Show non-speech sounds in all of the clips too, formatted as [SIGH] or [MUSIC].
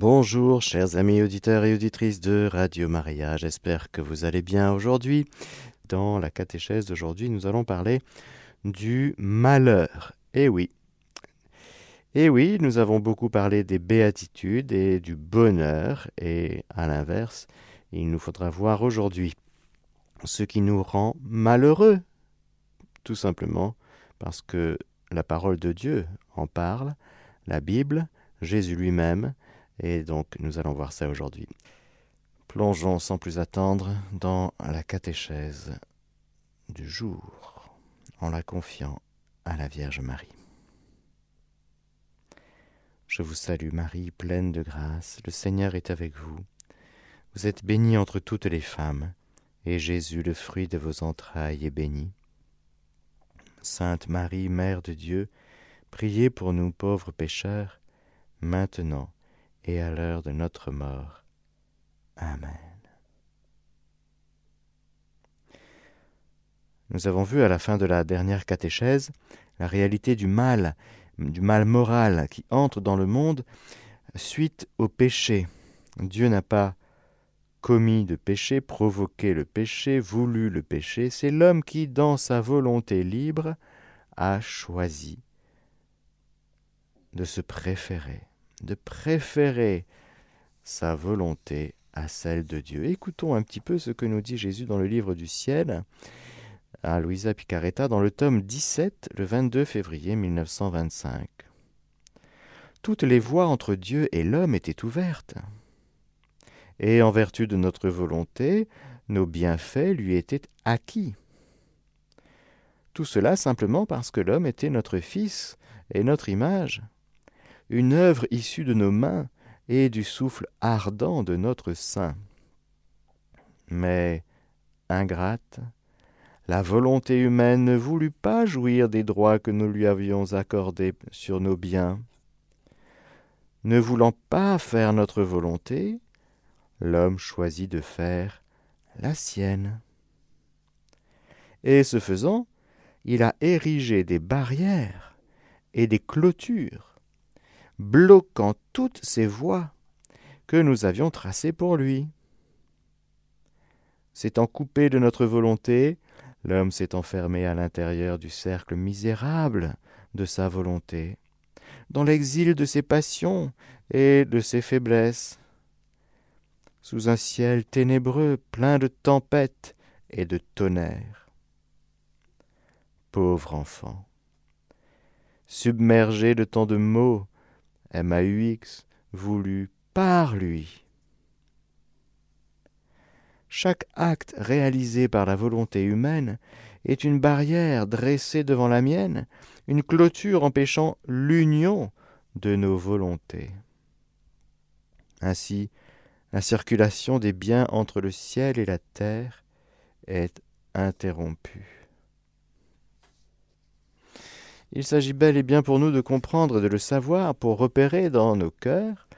Bonjour chers amis auditeurs et auditrices de Radio Maria, j'espère que vous allez bien aujourd'hui. Dans la catéchèse d'aujourd'hui, nous allons parler du malheur. Eh oui. Eh oui, nous avons beaucoup parlé des béatitudes et du bonheur, et à l'inverse, il nous faudra voir aujourd'hui ce qui nous rend malheureux, tout simplement parce que la parole de Dieu en parle, la Bible, Jésus lui-même, et donc nous allons voir ça aujourd'hui. Plongeons sans plus attendre dans la catéchèse du jour, en la confiant à la Vierge Marie. Je vous salue Marie, pleine de grâce, le Seigneur est avec vous. Vous êtes bénie entre toutes les femmes, et Jésus, le fruit de vos entrailles, est béni. Sainte Marie, Mère de Dieu, priez pour nous pauvres pécheurs, maintenant et à l'heure de notre mort. Amen. Nous avons vu à la fin de la dernière catéchèse la réalité du mal, du mal moral qui entre dans le monde suite au péché. Dieu n'a pas commis de péché, provoqué le péché, voulu le péché, c'est l'homme qui, dans sa volonté libre, a choisi de se préférer, de préférer sa volonté à celle de Dieu. Écoutons un petit peu ce que nous dit Jésus dans le livre du ciel à Louisa Picaretta dans le tome 17, le 22 février 1925. Toutes les voies entre Dieu et l'homme étaient ouvertes et en vertu de notre volonté, nos bienfaits lui étaient acquis. Tout cela simplement parce que l'homme était notre Fils et notre image, une œuvre issue de nos mains et du souffle ardent de notre sein. Mais, ingrate, la volonté humaine ne voulut pas jouir des droits que nous lui avions accordés sur nos biens. Ne voulant pas faire notre volonté, l'homme choisit de faire la sienne. Et ce faisant, il a érigé des barrières et des clôtures, bloquant toutes ces voies que nous avions tracées pour lui. S'étant coupé de notre volonté, l'homme s'est enfermé à l'intérieur du cercle misérable de sa volonté, dans l'exil de ses passions et de ses faiblesses sous un ciel ténébreux, plein de tempêtes et de tonnerres. Pauvre enfant, submergé de tant de mots, MAUX voulu par lui. Chaque acte réalisé par la volonté humaine est une barrière dressée devant la mienne, une clôture empêchant l'union de nos volontés. Ainsi, la circulation des biens entre le ciel et la terre est interrompue. Il s'agit bel et bien pour nous de comprendre et de le savoir pour repérer dans nos cœurs,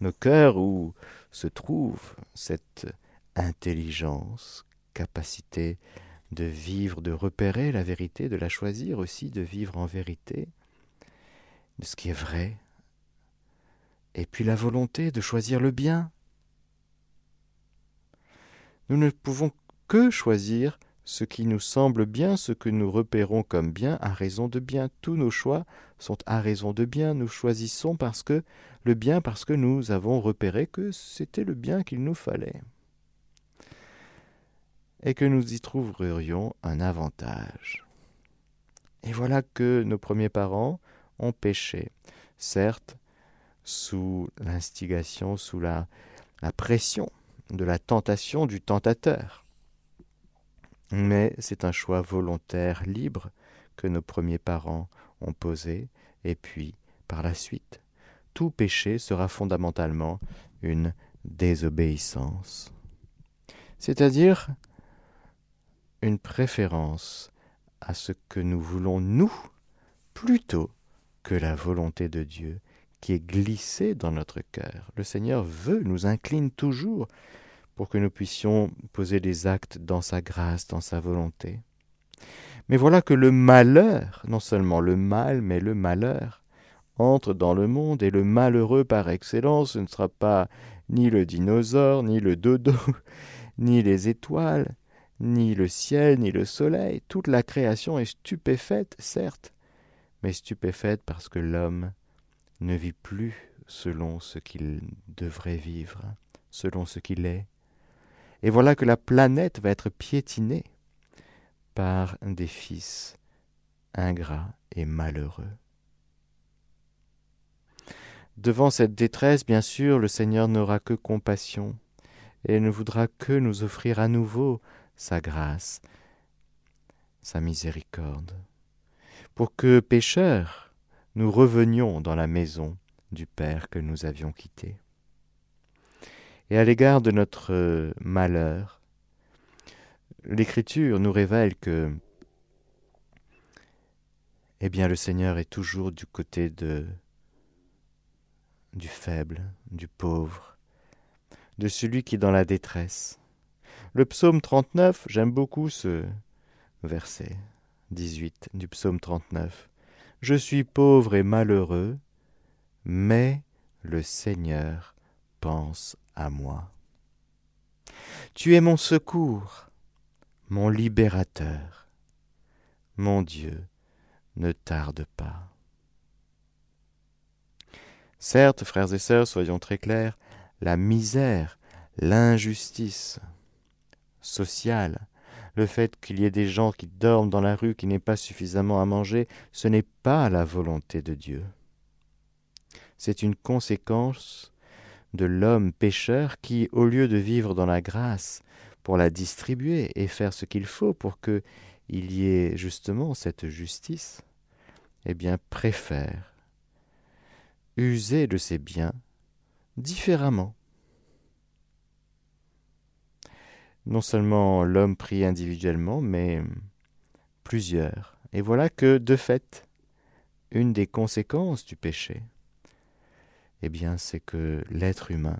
nos cœurs où se trouve cette intelligence, capacité de vivre, de repérer la vérité, de la choisir aussi, de vivre en vérité, de ce qui est vrai, et puis la volonté de choisir le bien, nous ne pouvons que choisir ce qui nous semble bien, ce que nous repérons comme bien, à raison de bien. Tous nos choix sont à raison de bien. Nous choisissons parce que le bien, parce que nous avons repéré que c'était le bien qu'il nous fallait. Et que nous y trouverions un avantage. Et voilà que nos premiers parents ont péché, certes, sous l'instigation, sous la, la pression de la tentation du tentateur. Mais c'est un choix volontaire, libre, que nos premiers parents ont posé, et puis, par la suite, tout péché sera fondamentalement une désobéissance, c'est-à-dire une préférence à ce que nous voulons nous plutôt que la volonté de Dieu qui est glissée dans notre cœur. Le Seigneur veut, nous incline toujours pour que nous puissions poser des actes dans sa grâce, dans sa volonté. Mais voilà que le malheur, non seulement le mal, mais le malheur, entre dans le monde et le malheureux par excellence, ce ne sera pas ni le dinosaure, ni le dodo, [LAUGHS] ni les étoiles, ni le ciel, ni le soleil. Toute la création est stupéfaite, certes, mais stupéfaite parce que l'homme ne vit plus selon ce qu'il devrait vivre, selon ce qu'il est. Et voilà que la planète va être piétinée par des fils ingrats et malheureux. Devant cette détresse, bien sûr, le Seigneur n'aura que compassion et ne voudra que nous offrir à nouveau sa grâce, sa miséricorde, pour que, pécheurs, nous revenions dans la maison du Père que nous avions quitté. Et à l'égard de notre malheur, l'Écriture nous révèle que eh bien le Seigneur est toujours du côté de du faible, du pauvre, de celui qui est dans la détresse. Le psaume 39, j'aime beaucoup ce verset 18 du psaume 39. Je suis pauvre et malheureux, mais le Seigneur pense à moi. Tu es mon secours, mon libérateur. Mon Dieu, ne tarde pas. Certes, frères et sœurs, soyons très clairs, la misère, l'injustice sociale, le fait qu'il y ait des gens qui dorment dans la rue, qui n'aient pas suffisamment à manger, ce n'est pas la volonté de Dieu. C'est une conséquence de l'homme pécheur qui, au lieu de vivre dans la grâce pour la distribuer et faire ce qu'il faut pour que il y ait justement cette justice, eh bien préfère user de ses biens différemment. Non seulement l'homme prie individuellement, mais plusieurs. Et voilà que, de fait, une des conséquences du péché, eh bien, c'est que l'être humain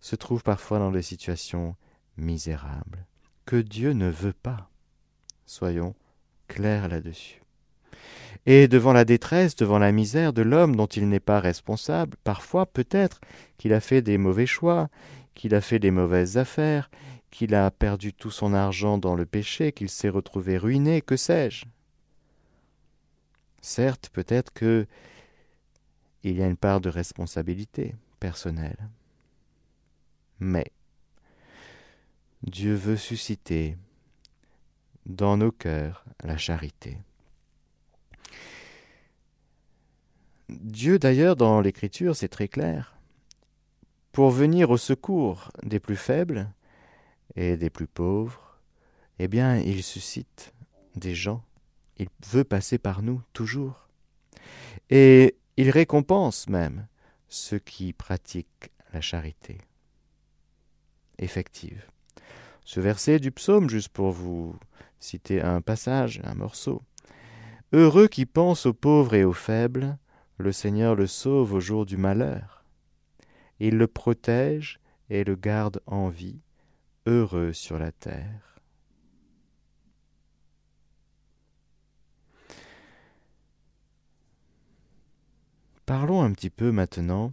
se trouve parfois dans des situations misérables, que Dieu ne veut pas. Soyons clairs là-dessus. Et devant la détresse, devant la misère de l'homme dont il n'est pas responsable, parfois peut-être qu'il a fait des mauvais choix, qu'il a fait des mauvaises affaires, qu'il a perdu tout son argent dans le péché, qu'il s'est retrouvé ruiné, que sais-je. Certes, peut-être que il y a une part de responsabilité personnelle. Mais Dieu veut susciter dans nos cœurs la charité. Dieu d'ailleurs dans l'Écriture, c'est très clair, pour venir au secours des plus faibles et des plus pauvres, eh bien il suscite des gens, il veut passer par nous toujours. Et il récompense même ceux qui pratiquent la charité effective. Ce verset du psaume, juste pour vous citer un passage, un morceau. Heureux qui pense aux pauvres et aux faibles, le Seigneur le sauve au jour du malheur. Il le protège et le garde en vie, heureux sur la terre. Parlons un petit peu maintenant,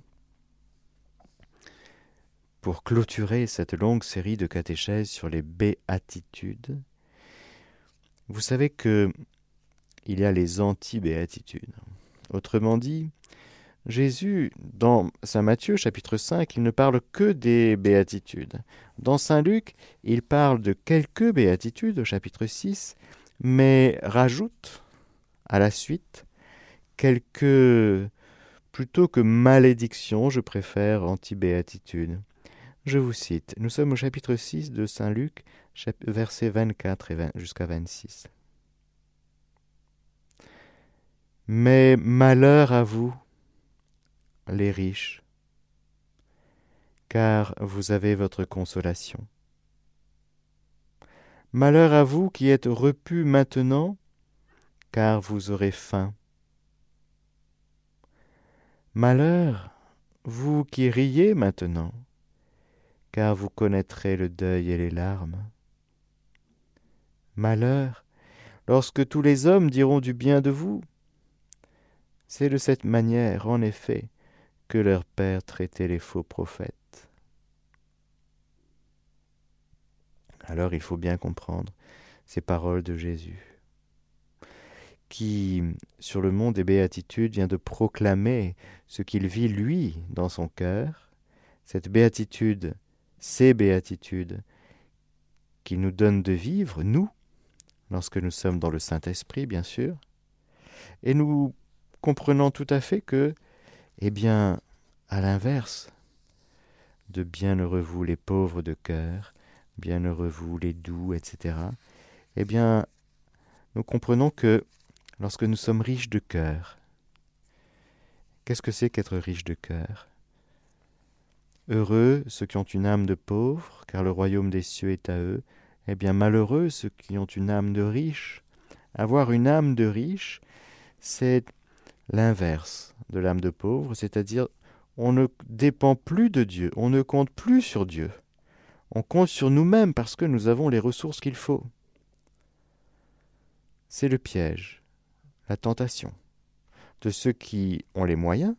pour clôturer cette longue série de catéchèses sur les béatitudes. Vous savez que il y a les anti-béatitudes. Autrement dit, Jésus, dans Saint Matthieu chapitre 5, il ne parle que des béatitudes. Dans Saint Luc, il parle de quelques béatitudes au chapitre 6, mais rajoute à la suite quelques Plutôt que malédiction, je préfère anti-béatitude. Je vous cite. Nous sommes au chapitre 6 de Saint Luc, versets 24 et jusqu'à 26. Mais malheur à vous, les riches, car vous avez votre consolation. Malheur à vous qui êtes repus maintenant, car vous aurez faim. Malheur, vous qui riez maintenant, car vous connaîtrez le deuil et les larmes. Malheur, lorsque tous les hommes diront du bien de vous. C'est de cette manière, en effet, que leur père traitait les faux prophètes. Alors il faut bien comprendre ces paroles de Jésus, qui, sur le mont des béatitudes, vient de proclamer ce qu'il vit lui dans son cœur, cette béatitude, ces béatitudes, qui nous donnent de vivre, nous, lorsque nous sommes dans le Saint-Esprit, bien sûr, et nous comprenons tout à fait que, eh bien, à l'inverse, de bienheureux vous les pauvres de cœur, bienheureux vous les doux, etc., eh bien, nous comprenons que lorsque nous sommes riches de cœur, qu'est-ce que c'est qu'être riche de cœur? Heureux ceux qui ont une âme de pauvre, car le royaume des cieux est à eux. Eh bien, malheureux ceux qui ont une âme de riche. Avoir une âme de riche, c'est l'inverse de l'âme de pauvre, c'est-à-dire on ne dépend plus de Dieu, on ne compte plus sur Dieu. On compte sur nous-mêmes parce que nous avons les ressources qu'il faut. C'est le piège, tentation de ceux qui ont les moyens,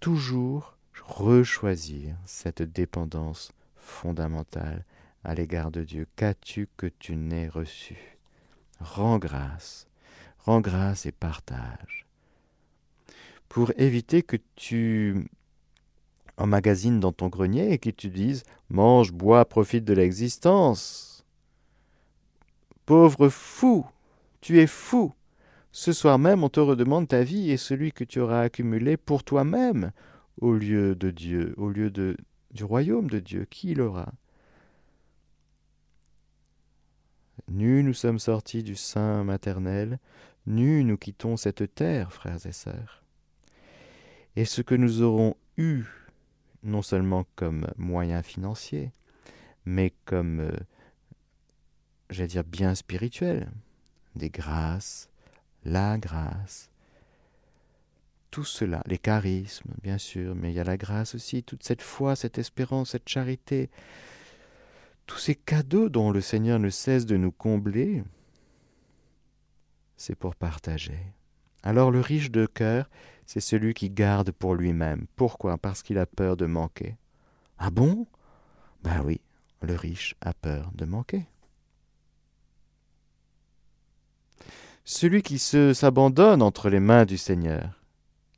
toujours rechoisir cette dépendance fondamentale à l'égard de Dieu. Qu'as-tu que tu n'aies reçu? Rends grâce, rends grâce et partage. Pour éviter que tu emmagasines dans ton grenier et que tu dises mange, bois, profite de l'existence. Pauvre fou, tu es fou. Ce soir même, on te redemande ta vie et celui que tu auras accumulé pour toi-même au lieu de Dieu, au lieu du royaume de Dieu. Qui l'aura Nus nous sommes sortis du sein maternel, nus nous quittons cette terre, frères et sœurs. Et ce que nous aurons eu, non seulement comme moyen financier, mais comme, euh, j'allais dire, bien spirituel, des grâces, la grâce, tout cela, les charismes, bien sûr, mais il y a la grâce aussi, toute cette foi, cette espérance, cette charité, tous ces cadeaux dont le Seigneur ne cesse de nous combler, c'est pour partager. Alors le riche de cœur, c'est celui qui garde pour lui-même. Pourquoi? Parce qu'il a peur de manquer. Ah bon? Ben oui, le riche a peur de manquer. Celui qui se s'abandonne entre les mains du Seigneur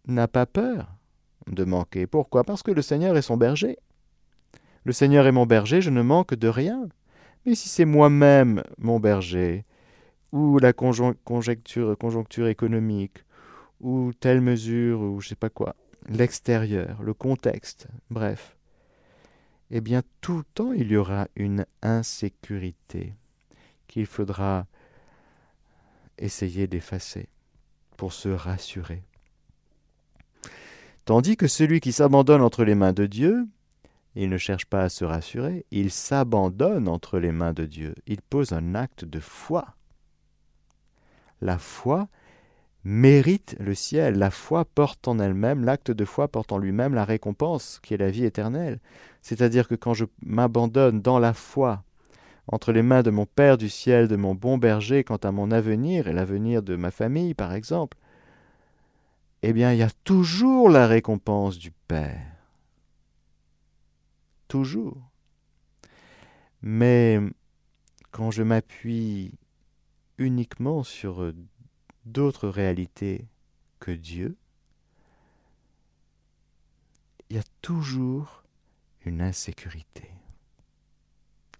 n'a pas peur de manquer. Pourquoi? Parce que le Seigneur est son berger. Le Seigneur est mon berger, je ne manque de rien. Mais si c'est moi-même mon berger, ou la conjoncture, économique, ou telle mesure, ou je sais pas quoi, l'extérieur, le contexte, bref, eh bien tout le temps il y aura une insécurité qu'il faudra essayer d'effacer pour se rassurer. Tandis que celui qui s'abandonne entre les mains de Dieu, il ne cherche pas à se rassurer, il s'abandonne entre les mains de Dieu, il pose un acte de foi. La foi mérite le ciel, la foi porte en elle-même, l'acte de foi porte en lui-même la récompense qui est la vie éternelle. C'est-à-dire que quand je m'abandonne dans la foi entre les mains de mon Père du ciel, de mon bon berger quant à mon avenir et l'avenir de ma famille par exemple, eh bien il y a toujours la récompense du Père. Toujours. Mais quand je m'appuie uniquement sur d'autres réalités que Dieu, il y a toujours une insécurité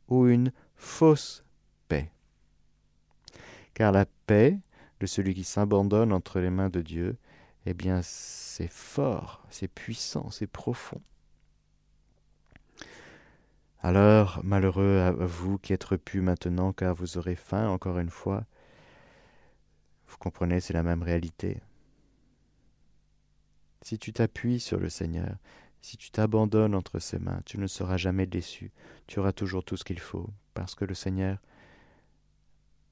ou une fausse paix. Car la paix de celui qui s'abandonne entre les mains de Dieu eh bien, c'est fort, c'est puissant, c'est profond. Alors, malheureux vous qui êtes repus maintenant, car vous aurez faim, encore une fois. Vous comprenez, c'est la même réalité. Si tu t'appuies sur le Seigneur, si tu t'abandonnes entre ses mains, tu ne seras jamais déçu. Tu auras toujours tout ce qu'il faut, parce que le Seigneur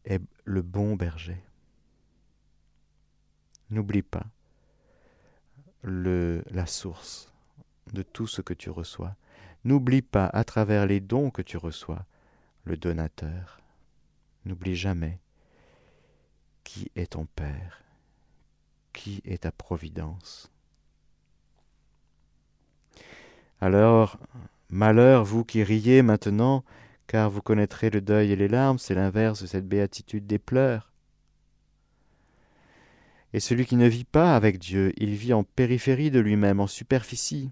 est le bon berger. N'oublie pas, la source de tout ce que tu reçois. N'oublie pas, à travers les dons que tu reçois, le donateur. N'oublie jamais qui est ton Père, Qui est ta providence Alors, malheur, vous qui riez maintenant, car vous connaîtrez le deuil et les larmes, c'est l'inverse de cette béatitude des pleurs. Et celui qui ne vit pas avec Dieu, il vit en périphérie de lui-même, en superficie.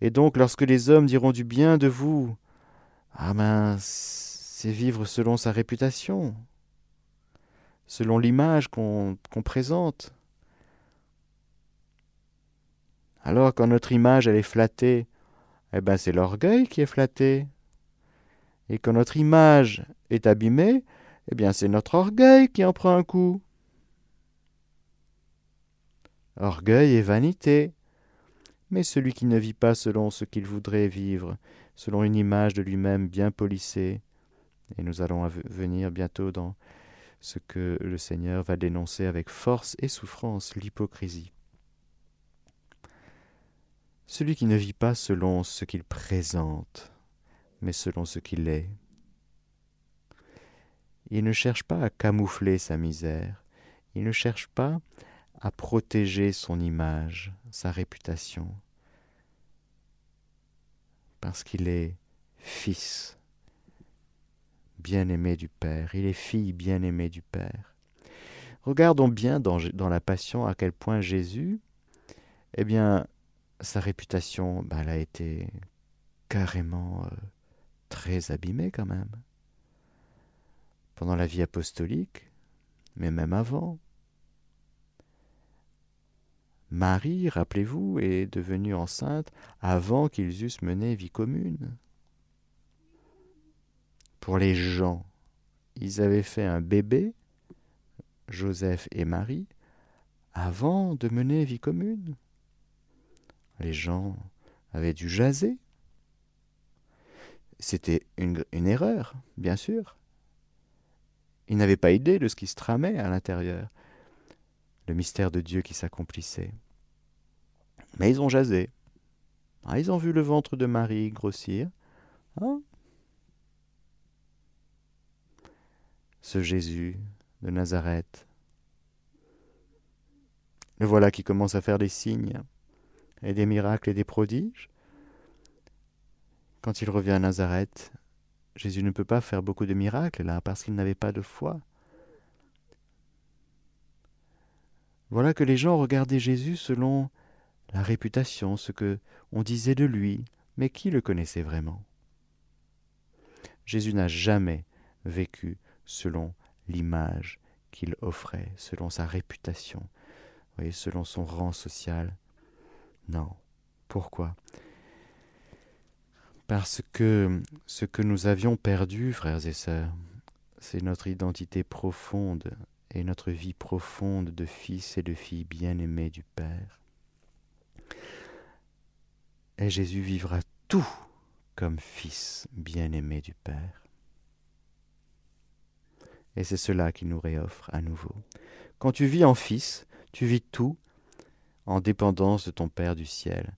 Et donc, lorsque les hommes diront du bien de vous, ah ben, c'est vivre selon sa réputation, selon l'image qu'on présente. Alors quand notre image elle est flattée, eh ben c'est l'orgueil qui est flatté. Et quand notre image est abîmée, eh bien c'est notre orgueil qui en prend un coup. Orgueil et vanité. Mais celui qui ne vit pas selon ce qu'il voudrait vivre, selon une image de lui-même bien polissée, et nous allons venir bientôt dans ce que le Seigneur va dénoncer avec force et souffrance, l'hypocrisie. Celui qui ne vit pas selon ce qu'il présente, mais selon ce qu'il est. Il ne cherche pas à camoufler sa misère, il ne cherche pas à protéger son image, sa réputation, parce qu'il est fils bien-aimé du Père, il est fille bien-aimée du Père. Regardons bien dans, la Passion à quel point Jésus, eh bien, sa réputation, ben, elle a été carrément euh, très abîmée quand même. Pendant la vie apostolique, mais même avant. Marie, rappelez-vous, est devenue enceinte avant qu'ils eussent mené vie commune pour les gens. Ils avaient fait un bébé, Joseph et Marie, avant de mener vie commune. Les gens avaient dû jaser. C'était une, erreur, bien sûr. Ils n'avaient pas idée de ce qui se tramait à l'intérieur, le mystère de Dieu qui s'accomplissait. Mais ils ont jasé. Ah, ils ont vu le ventre de Marie grossir. Ah, ce Jésus de Nazareth. Le voilà qui commence à faire des signes et des miracles et des prodiges. Quand il revient à Nazareth, Jésus ne peut pas faire beaucoup de miracles là parce qu'il n'avait pas de foi. Voilà que les gens regardaient Jésus selon la réputation, ce que on disait de lui, mais qui le connaissait vraiment? Jésus n'a jamais vécu selon l'image qu'il offrait, selon sa réputation, selon son rang social. Non. Pourquoi? Parce que ce que nous avions perdu, frères et sœurs, c'est notre identité profonde et notre vie profonde de fils et de filles bien-aimés du Père. Et Jésus vivra tout comme fils bien-aimé du Père. Et c'est cela qu'il nous réoffre à nouveau. Quand tu vis en fils, tu vis tout en dépendance de ton Père du ciel.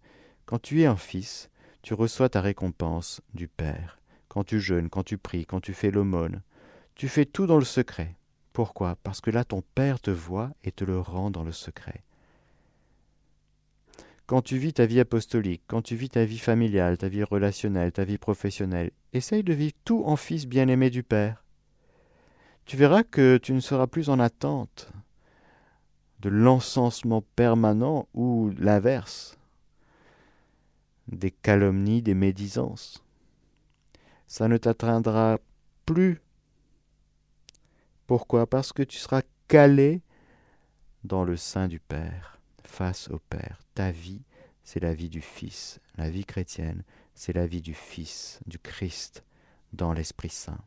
Quand tu es un fils, tu reçois ta récompense du Père. Quand tu jeûnes, quand tu pries, quand tu fais l'aumône, tu fais tout dans le secret. Pourquoi? Parce que là ton Père te voit et te le rend dans le secret. Quand tu vis ta vie apostolique, quand tu vis ta vie familiale, ta vie relationnelle, ta vie professionnelle, essaye de vivre tout en fils bien-aimé du Père tu verras que tu ne seras plus en attente de l'encensement permanent ou l'inverse, des calomnies, des médisances. Ça ne t'atteindra plus. Pourquoi? Parce que tu seras calé dans le sein du Père, face au Père. Ta vie, c'est la vie du Fils. La vie chrétienne, c'est la vie du Fils, du Christ, dans l'Esprit Saint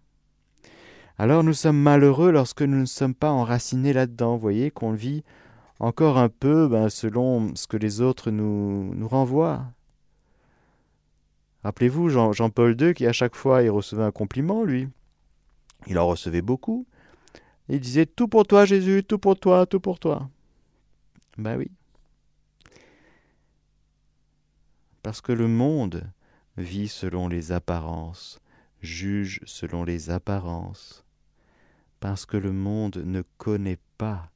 alors nous sommes malheureux lorsque nous ne sommes pas enracinés là-dedans. Vous voyez qu'on vit encore un peu ben, selon ce que les autres nous, nous renvoient. Rappelez-vous Jean, paul II qui à chaque fois il recevait un compliment, lui. Il en recevait beaucoup. Il disait tout pour toi Jésus, tout pour toi, tout pour toi. Ben oui. Parce que le monde vit selon les apparences, juge selon les apparences, parce que le monde ne connaît pas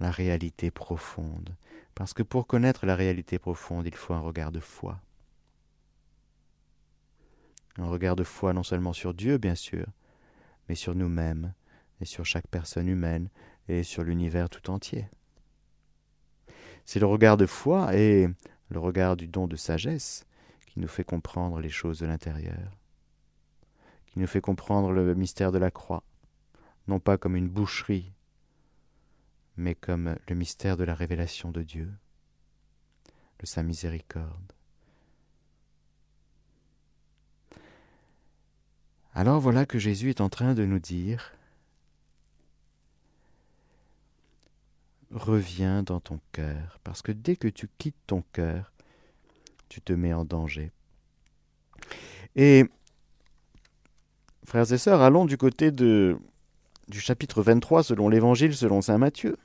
la réalité profonde. Parce que pour connaître la réalité profonde, il faut un regard de foi. Un regard de foi non seulement sur Dieu, bien sûr, mais sur nous-mêmes, et sur chaque personne humaine, et sur l'univers tout entier. C'est le regard de foi et le regard du don de sagesse qui nous fait comprendre les choses de l'intérieur, qui nous fait comprendre le mystère de la croix, non pas comme une boucherie, mais comme le mystère de la révélation de Dieu, de sa miséricorde. Alors voilà que Jésus est en train de nous dire Reviens dans ton cœur, parce que dès que tu quittes ton cœur, tu te mets en danger. Et, frères et sœurs, allons du côté de, du chapitre 23 selon l'Évangile selon Saint Matthieu.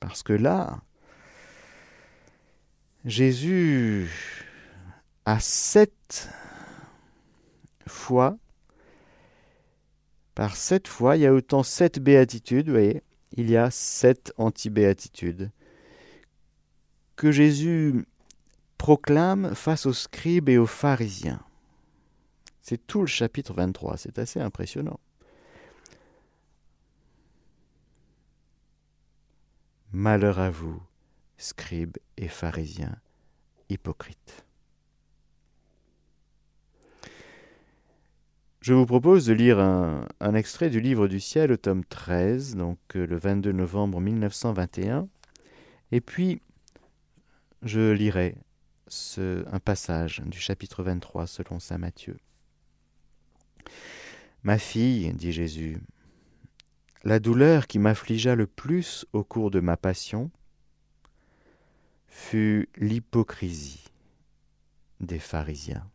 Parce que là, Jésus a sept fois par sept fois, il y a autant sept béatitudes, vous voyez, il y a sept anti-béatitudes que Jésus proclame face aux scribes et aux pharisiens. C'est tout le chapitre 23, c'est assez impressionnant. Malheur à vous, scribes et pharisiens, hypocrites. Je vous propose de lire un, extrait du livre du ciel au tome 13, donc euh, le 22 novembre 1921. Et puis, je lirai un passage du chapitre 23 selon saint Matthieu. Ma fille, dit Jésus, la douleur qui m'affligea le plus au cours de ma passion fut l'hypocrisie des pharisiens.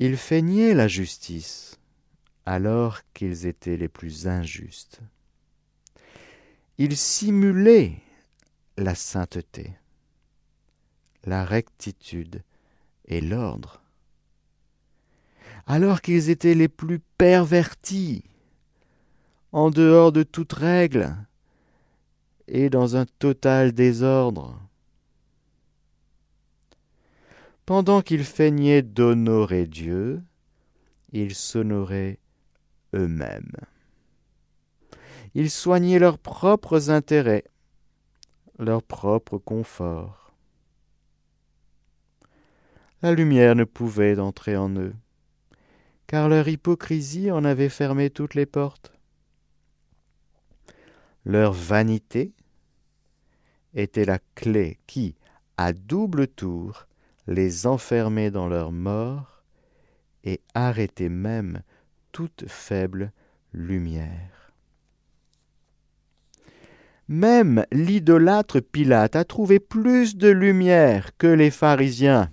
Ils feignaient la justice alors qu'ils étaient les plus injustes. Ils simulaient la sainteté, la rectitude et l'ordre, alors qu'ils étaient les plus pervertis, en dehors de toute règle et dans un total désordre pendant qu'ils feignaient d'honorer Dieu, ils s'honoraient eux-mêmes. Ils soignaient leurs propres intérêts, leur propre confort. La lumière ne pouvait entrer en eux, car leur hypocrisie en avait fermé toutes les portes. Leur vanité était la clé qui, à double tour, les enfermer dans leur mort et arrêter même toute faible lumière. Même l'idolâtre Pilate a trouvé plus de lumière que les pharisiens.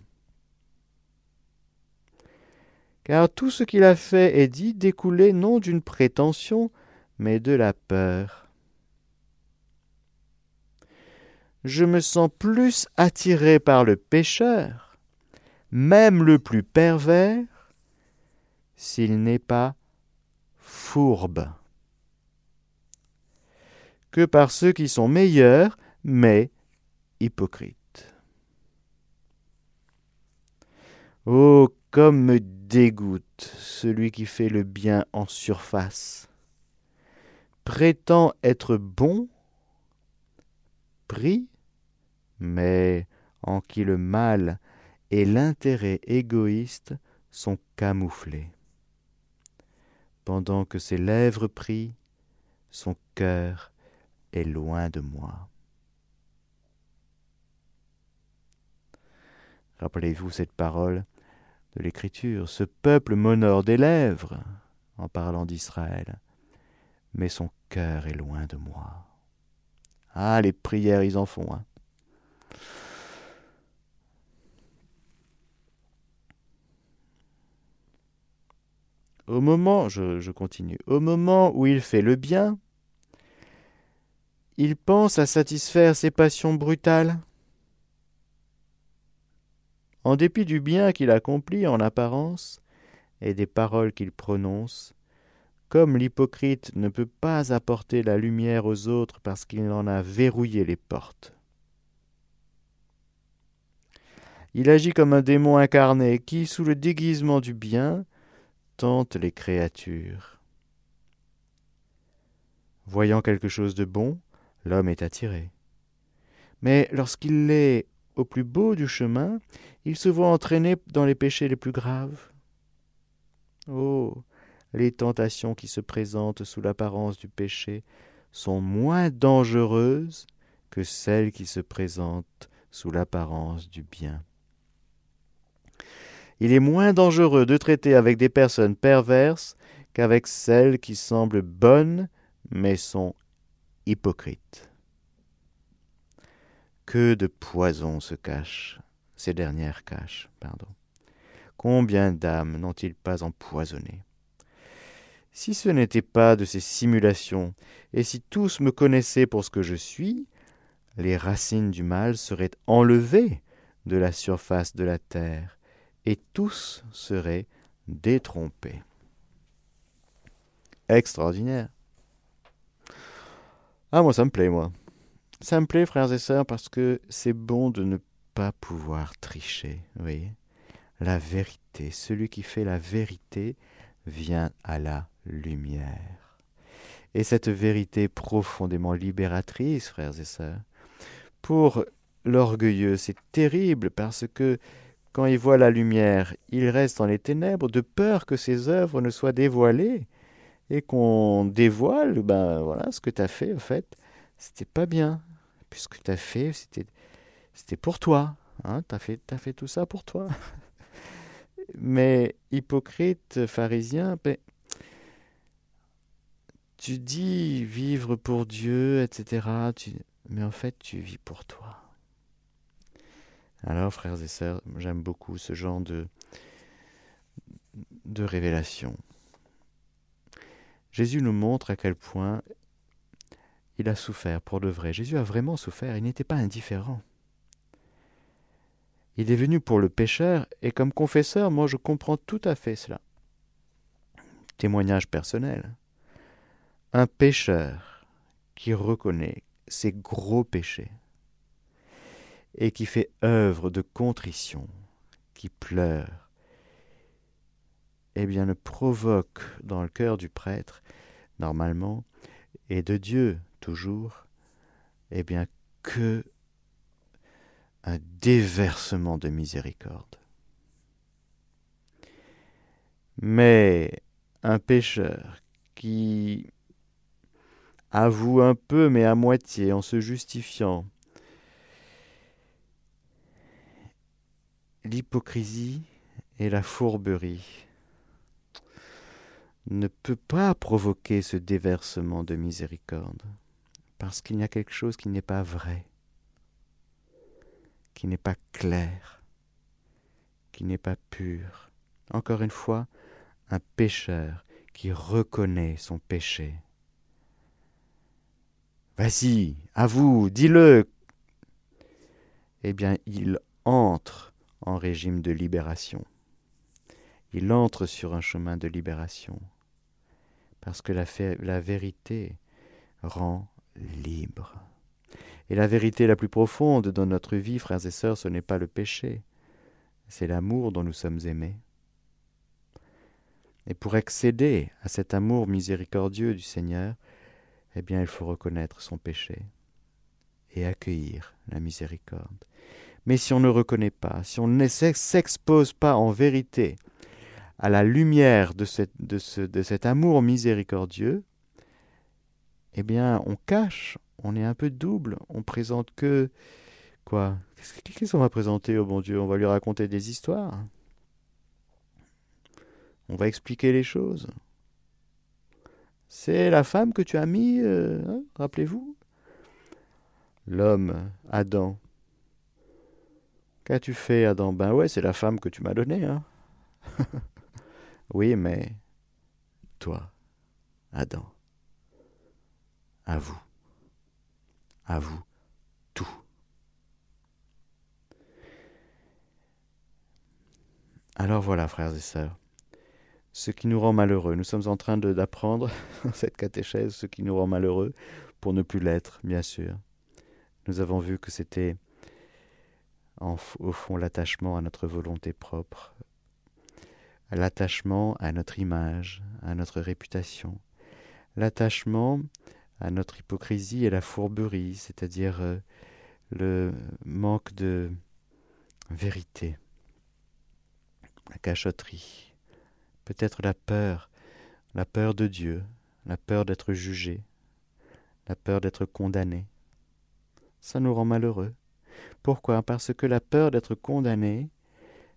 Car tout ce qu'il a fait et dit découlait non d'une prétention, mais de la peur. Je me sens plus attiré par le pécheur, même le plus pervers, s'il n'est pas fourbe, que par ceux qui sont meilleurs, mais hypocrites. Oh, comme me dégoûte celui qui fait le bien en surface, prétend être bon, mais en qui le mal et l'intérêt égoïste sont camouflés. Pendant que ses lèvres prient, son cœur est loin de moi. Rappelez-vous cette parole de l'Écriture. Ce peuple m'honore des lèvres en parlant d'Israël, mais son cœur est loin de moi. Ah, les prières, ils en font. Hein. Au moment, je, continue, au moment où il fait le bien, il pense à satisfaire ses passions brutales. En dépit du bien qu'il accomplit en apparence et des paroles qu'il prononce, comme l'hypocrite ne peut pas apporter la lumière aux autres parce qu'il en a verrouillé les portes. Il agit comme un démon incarné qui, sous le déguisement du bien, tente les créatures. Voyant quelque chose de bon, l'homme est attiré. Mais lorsqu'il est au plus beau du chemin, il se voit entraîné dans les péchés les plus graves. Oh. Les tentations qui se présentent sous l'apparence du péché sont moins dangereuses que celles qui se présentent sous l'apparence du bien. Il est moins dangereux de traiter avec des personnes perverses qu'avec celles qui semblent bonnes mais sont hypocrites. Que de poison se cache, ces dernières cachent, pardon. Combien d'âmes n'ont-ils pas empoisonnées Si ce n'était pas de ces simulations, et si tous me connaissaient pour ce que je suis, les racines du mal seraient enlevées de la surface de la terre, et tous seraient détrompés. Extraordinaire. Ah, moi, ça me plaît, moi. Ça me plaît, frères et sœurs, parce que c'est bon de ne pas pouvoir tricher, vous voyez la vérité. Celui qui fait la vérité vient à la lumière. Et cette vérité profondément libératrice, frères et sœurs, pour l'orgueilleux, c'est terrible parce que quand il voit la lumière, il reste dans les ténèbres de peur que ses œuvres ne soient dévoilées et qu'on dévoile, ben voilà, ce que tu as fait, en fait, c'était pas bien. Puisque tu as fait, c'était, c'était pour toi. Hein, tu as fait, as fait tout ça pour toi. [LAUGHS] Mais hypocrite, pharisien, ben, tu dis vivre pour Dieu, etc. mais en fait, tu vis pour toi. Alors, frères et sœurs, j'aime beaucoup ce genre de, de révélation. Jésus nous montre à quel point il a souffert pour de vrai. Jésus a vraiment souffert, il n'était pas indifférent. Il est venu pour le pécheur, et comme confesseur, moi je comprends tout à fait cela. Témoignage personnel. Un pécheur qui reconnaît ses gros péchés et qui fait œuvre de contrition, qui pleure, eh bien ne provoque dans le cœur du prêtre, normalement, et de Dieu toujours, eh bien que un déversement de miséricorde. Mais un pécheur qui avoue un peu mais à moitié en se justifiant l'hypocrisie et la fourberie ne peut pas provoquer ce déversement de miséricorde parce qu'il y a quelque chose qui n'est pas vrai qui n'est pas clair, qui n'est pas pur. Encore une fois, un pécheur qui reconnaît son péché. Vas-y, à vous, dis-le. Eh bien, il entre en régime de libération. Il entre sur un chemin de libération. Parce que la, vérité rend libre. Et la vérité la plus profonde dans notre vie, frères et sœurs, ce n'est pas le péché, c'est l'amour dont nous sommes aimés. Et pour accéder à cet amour miséricordieux du Seigneur, eh bien, il faut reconnaître son péché et accueillir la miséricorde. Mais si on ne reconnaît pas, si on ne s'expose pas en vérité à la lumière de, de, ce, de cet amour miséricordieux, eh bien, on cache, on est un peu double. On présente que. Quoi? Qu'est-ce qu'on va présenter? Au bon Dieu On va lui raconter des histoires. On va expliquer les choses. C'est la femme que tu as mis, euh, hein, rappelez-vous L'homme, Adam. Qu'as-tu fait, Adam? Ben ouais, c'est la femme que tu m'as donnée. Hein [LAUGHS] oui, mais toi, Adam, à vous à vous tout. Alors voilà, frères et sœurs, ce qui nous rend malheureux. Nous sommes en train d'apprendre [LAUGHS] cette catéchèse ce qui nous rend malheureux pour ne plus l'être, bien sûr. Nous avons vu que c'était au fond l'attachement à notre volonté propre, l'attachement à notre image, à notre réputation, l'attachement à notre hypocrisie et la fourberie, c'est-à-dire euh, le manque de vérité, la cachotterie, peut-être la peur, la peur de Dieu, la peur d'être jugé, la peur d'être condamné. Ça nous rend malheureux. Pourquoi? Parce que la peur d'être condamné,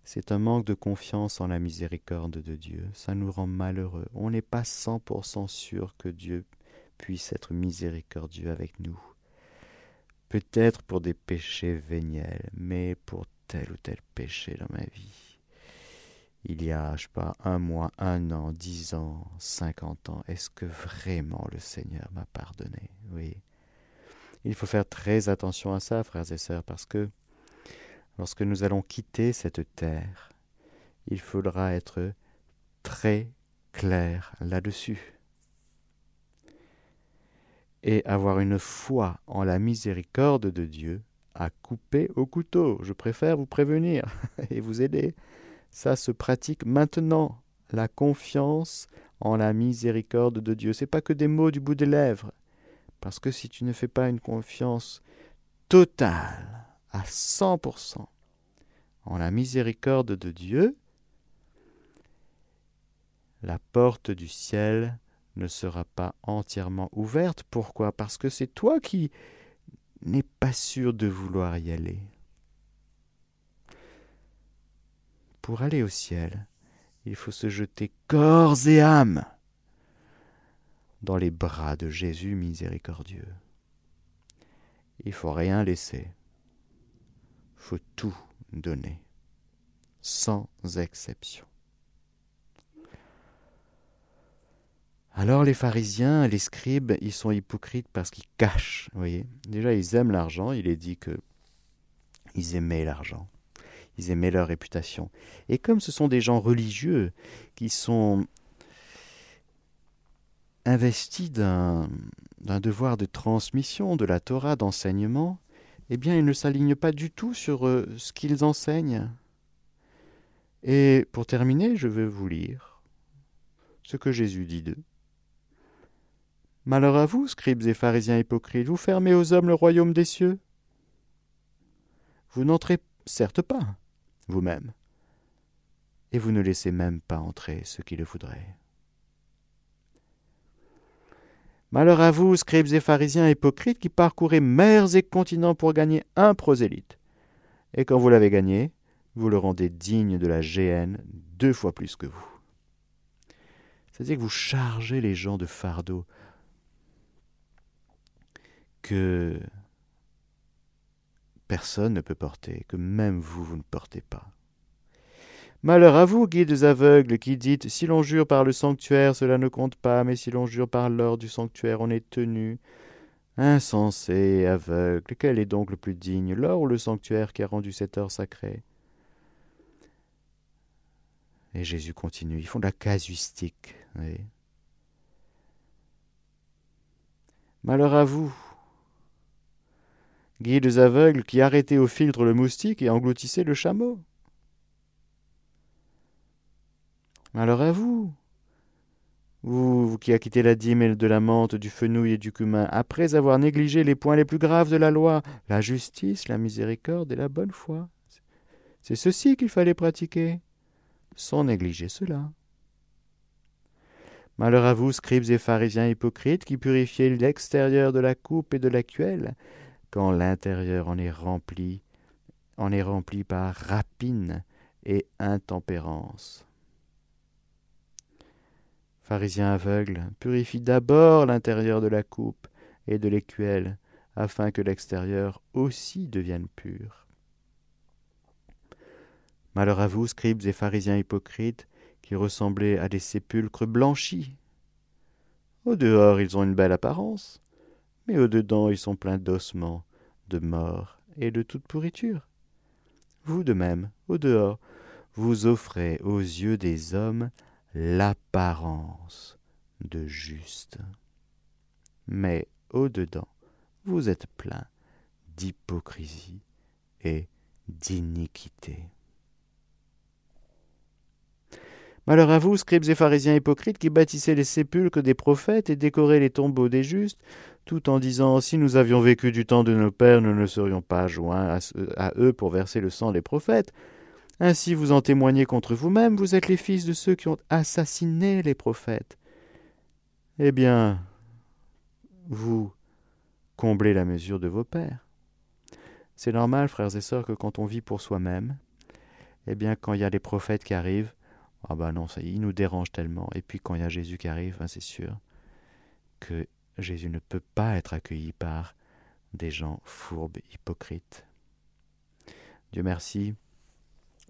c'est un manque de confiance en la miséricorde de Dieu. Ça nous rend malheureux. On n'est pas 100% sûr que Dieu puisse être miséricordieux avec nous. Peut-être pour des péchés véniels, mais pour tel ou tel péché dans ma vie. Il y a, je sais pas, un mois, un an, dix ans, cinquante ans, est-ce que vraiment le Seigneur m'a pardonné? Oui. Il faut faire très attention à ça, frères et sœurs, parce que lorsque nous allons quitter cette terre, il faudra être très clair là-dessus. Et avoir une foi en la miséricorde de Dieu à couper au couteau. Je préfère vous prévenir [LAUGHS] et vous aider. Ça se pratique maintenant. La confiance en la miséricorde de Dieu. C'est pas que des mots du bout des lèvres. Parce que si tu ne fais pas une confiance totale, à 100%, en la miséricorde de Dieu, la porte du ciel ne sera pas entièrement ouverte. Pourquoi? Parce que c'est toi qui n'es pas sûr de vouloir y aller. Pour aller au ciel, il faut se jeter corps et âme dans les bras de Jésus miséricordieux. Il faut rien laisser. faut tout donner, sans exception. Alors les pharisiens, les scribes, ils sont hypocrites parce qu'ils cachent. Vous voyez Déjà, ils aiment l'argent. Il est dit que ils aimaient l'argent. Ils aimaient leur réputation. Et comme ce sont des gens religieux qui sont investis d'un devoir de transmission de la Torah, d'enseignement, eh bien, ils ne s'alignent pas du tout sur euh, ce qu'ils enseignent. Et pour terminer, je vais vous lire ce que Jésus dit d'eux. Malheur à vous, scribes et pharisiens hypocrites, vous fermez aux hommes le royaume des cieux. Vous n'entrez certes pas vous-même, et vous ne laissez même pas entrer ceux qui le voudraient. Malheur à vous, scribes et pharisiens hypocrites, qui parcourez mers et continents pour gagner un prosélyte. Et quand vous l'avez gagné, vous le rendez digne de la géhenne deux fois plus que vous. C'est-à-dire que vous chargez les gens de fardeaux que personne ne peut porter, que même vous, vous ne portez pas. Malheur à vous, guides aveugles, qui dites Si l'on jure par le sanctuaire, cela ne compte pas, mais si l'on jure par l'or du sanctuaire, on est tenu. Insensé, aveugle, quel est donc le plus digne, l'or ou le sanctuaire qui a rendu cette heure sacrée Et Jésus continue, ils font de la casuistique. Malheur à vous, guides aveugles qui arrêtaient au filtre le moustique et engloutissaient le chameau. Alors à vous, vous, qui acquittez la dîme de la menthe, du fenouil et du cumin, après avoir négligé les points les plus graves de la loi, la justice, la miséricorde et la bonne foi. C'est ceci qu'il fallait pratiquer, sans négliger cela. Malheur à vous, scribes et pharisiens hypocrites, qui purifiez l'extérieur de la coupe et de la cuelle, quand l'intérieur en est rempli, en est rempli par rapine et intempérance. Pharisien aveugle, purifie d'abord l'intérieur de la coupe et de l'écuelle, afin que l'extérieur aussi devienne pur. Malheur à vous, scribes et pharisiens hypocrites, qui ressemblaient à des sépulcres blanchis. Au dehors, ils ont une belle apparence, mais au dedans, ils sont pleins d'ossements, de mort et de toute pourriture. Vous de même, au dehors, vous offrez aux yeux des hommes l'apparence de juste. Mais au-dedans, vous êtes plein d'hypocrisie et d'iniquité. Malheur à vous, scribes et pharisiens hypocrites, qui bâtissez les sépulcres des prophètes et décorez les tombeaux des justes, tout en disant Si nous avions vécu du temps de nos pères, nous ne serions pas joints à, eux pour verser le sang des prophètes. Ainsi vous en témoignez contre vous-même, vous êtes les fils de ceux qui ont assassiné les prophètes. Eh bien, vous comblez la mesure de vos pères. C'est normal, frères et sœurs, que quand on vit pour soi-même, eh bien, quand il y a les prophètes qui arrivent, ah ben non, ça, il nous dérange tellement. Et puis quand il y a Jésus qui arrive, ben c'est sûr que Jésus ne peut pas être accueilli par des gens fourbes, hypocrites. Dieu merci,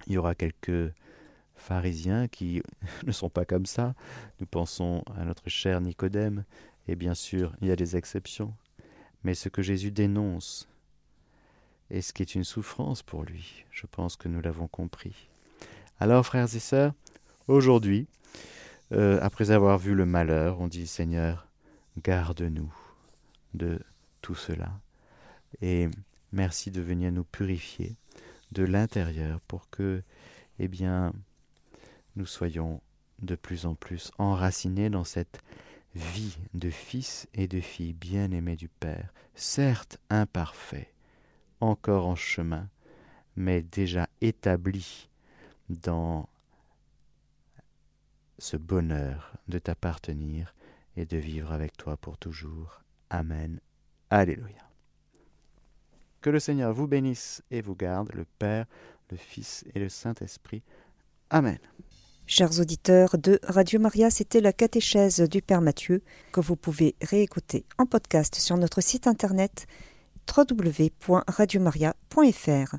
il y aura quelques pharisiens qui [LAUGHS] ne sont pas comme ça. Nous pensons à notre cher Nicodème, et bien sûr, il y a des exceptions. Mais ce que Jésus dénonce, et ce qui est une souffrance pour lui, je pense que nous l'avons compris. Alors, frères et sœurs, Aujourd'hui, euh, après avoir vu le malheur, on dit Seigneur, garde-nous de tout cela. Et merci de venir nous purifier de l'intérieur pour que, eh bien, nous soyons de plus en plus enracinés dans cette vie de fils et de filles bien-aimés du Père, certes imparfaits, encore en chemin, mais déjà établis dans ce bonheur de t'appartenir et de vivre avec toi pour toujours. Amen. Alléluia. Que le Seigneur vous bénisse et vous garde, le Père, le Fils et le Saint-Esprit. Amen. Chers auditeurs de Radio Maria, c'était la catéchèse du Père Mathieu que vous pouvez réécouter en podcast sur notre site internet www.radiomaria.fr.